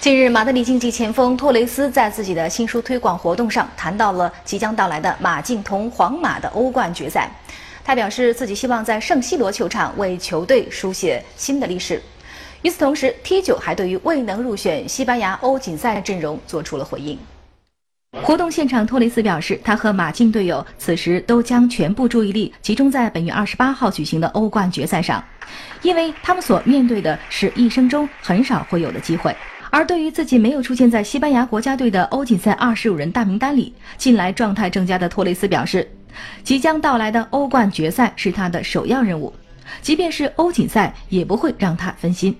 近日，马德里竞技前锋托雷斯在自己的新书推广活动上谈到了即将到来的马竞同皇马的欧冠决赛。他表示自己希望在圣西罗球场为球队书写新的历史。与此同时，T9 还对于未能入选西班牙欧锦赛阵容做出了回应。活动现场，托雷斯表示，他和马竞队友此时都将全部注意力集中在本月二十八号举行的欧冠决赛上，因为他们所面对的是一生中很少会有的机会。而对于自己没有出现在西班牙国家队的欧锦赛二十五人大名单里，近来状态正佳的托雷斯表示，即将到来的欧冠决赛是他的首要任务，即便是欧锦赛也不会让他分心。